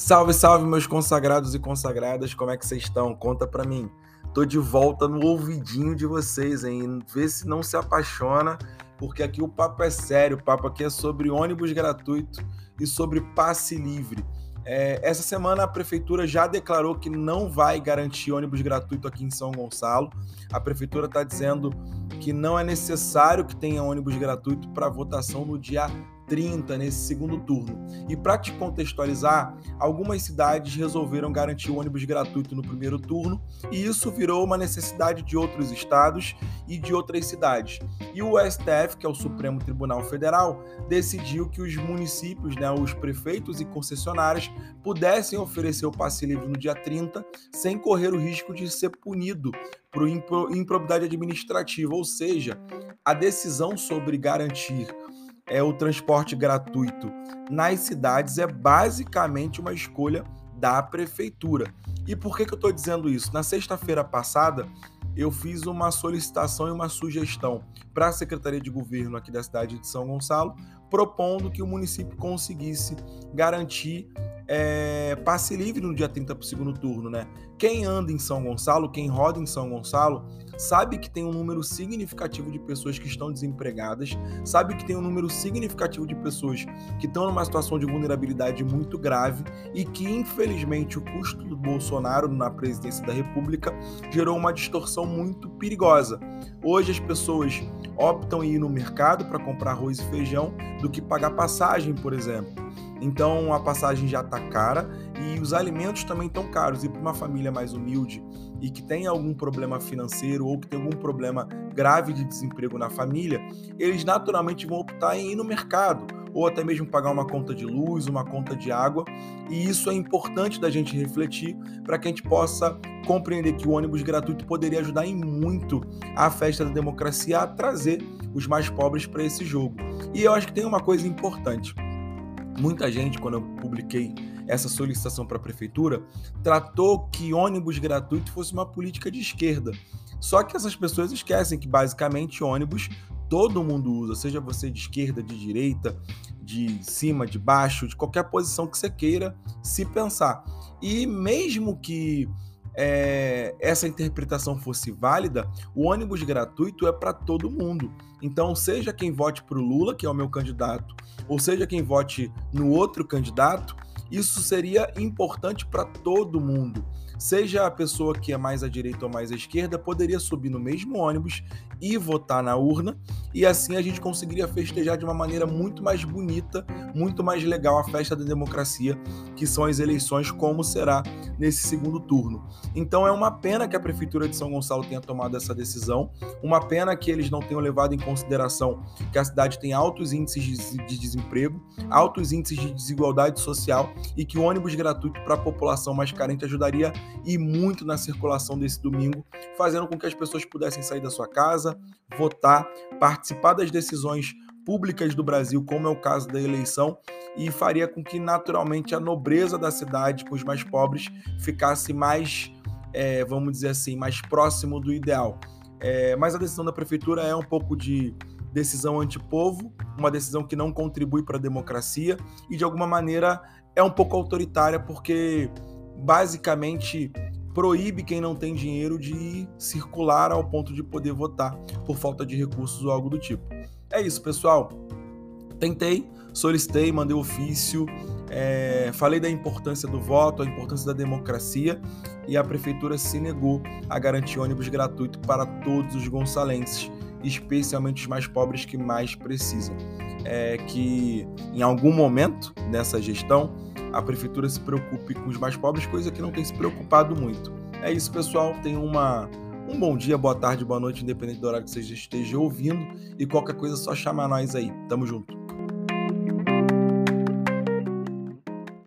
Salve, salve, meus consagrados e consagradas, como é que vocês estão? Conta pra mim. Tô de volta no ouvidinho de vocês, hein? Vê se não se apaixona, porque aqui o papo é sério. O papo aqui é sobre ônibus gratuito e sobre passe livre. É, essa semana a prefeitura já declarou que não vai garantir ônibus gratuito aqui em São Gonçalo. A prefeitura está dizendo que não é necessário que tenha ônibus gratuito para votação no dia 30 nesse segundo turno. E para te contextualizar, algumas cidades resolveram garantir ônibus gratuito no primeiro turno, e isso virou uma necessidade de outros estados e de outras cidades. E o STF, que é o Supremo Tribunal Federal, decidiu que os municípios, né, os prefeitos e concessionárias pudessem oferecer o passe livre no dia 30 sem correr o risco de ser punido por improbidade administrativa, ou seja, a decisão sobre garantir é o transporte gratuito nas cidades é basicamente uma escolha da prefeitura. E por que, que eu estou dizendo isso? Na sexta-feira passada, eu fiz uma solicitação e uma sugestão para a Secretaria de Governo aqui da cidade de São Gonçalo, propondo que o município conseguisse garantir é, passe livre no dia 30 para o segundo turno, né? Quem anda em São Gonçalo, quem roda em São Gonçalo, sabe que tem um número significativo de pessoas que estão desempregadas, sabe que tem um número significativo de pessoas que estão numa situação de vulnerabilidade muito grave e que, infelizmente, o custo do Bolsonaro na presidência da República gerou uma distorção muito perigosa. Hoje as pessoas optam em ir no mercado para comprar arroz e feijão do que pagar passagem, por exemplo. Então a passagem já está cara e os alimentos também estão caros. E para uma família mais humilde e que tem algum problema financeiro ou que tem algum problema grave de desemprego na família, eles naturalmente vão optar em ir no mercado ou até mesmo pagar uma conta de luz, uma conta de água. E isso é importante da gente refletir para que a gente possa compreender que o ônibus gratuito poderia ajudar em muito a festa da democracia a trazer os mais pobres para esse jogo. E eu acho que tem uma coisa importante. Muita gente, quando eu publiquei essa solicitação para a prefeitura, tratou que ônibus gratuito fosse uma política de esquerda. Só que essas pessoas esquecem que basicamente ônibus todo mundo usa, seja você de esquerda, de direita, de cima, de baixo, de qualquer posição que você queira se pensar. E mesmo que é, essa interpretação fosse válida, o ônibus gratuito é para todo mundo. Então, seja quem vote para o Lula, que é o meu candidato, ou seja quem vote no outro candidato, isso seria importante para todo mundo seja a pessoa que é mais à direita ou mais à esquerda, poderia subir no mesmo ônibus e votar na urna, e assim a gente conseguiria festejar de uma maneira muito mais bonita, muito mais legal a festa da democracia, que são as eleições, como será nesse segundo turno. Então é uma pena que a Prefeitura de São Gonçalo tenha tomado essa decisão, uma pena que eles não tenham levado em consideração que a cidade tem altos índices de desemprego, altos índices de desigualdade social e que o ônibus gratuito para a população mais carente ajudaria e muito na circulação desse domingo, fazendo com que as pessoas pudessem sair da sua casa, votar, participar das decisões públicas do Brasil, como é o caso da eleição, e faria com que naturalmente a nobreza da cidade com os mais pobres ficasse mais, é, vamos dizer assim, mais próximo do ideal. É, mas a decisão da prefeitura é um pouco de decisão antipovo, uma decisão que não contribui para a democracia e de alguma maneira é um pouco autoritária porque basicamente proíbe quem não tem dinheiro de circular ao ponto de poder votar por falta de recursos ou algo do tipo. É isso, pessoal. Tentei, solicitei, mandei ofício, é, falei da importância do voto, a importância da democracia e a prefeitura se negou a garantir ônibus gratuito para todos os gonçalenses, especialmente os mais pobres que mais precisam. É que em algum momento dessa gestão a prefeitura se preocupe com os mais pobres, coisa que não tem se preocupado muito. É isso, pessoal. Tenham uma, um bom dia, boa tarde, boa noite, independente do horário que você esteja ouvindo. E qualquer coisa, é só chamar nós aí. Tamo junto.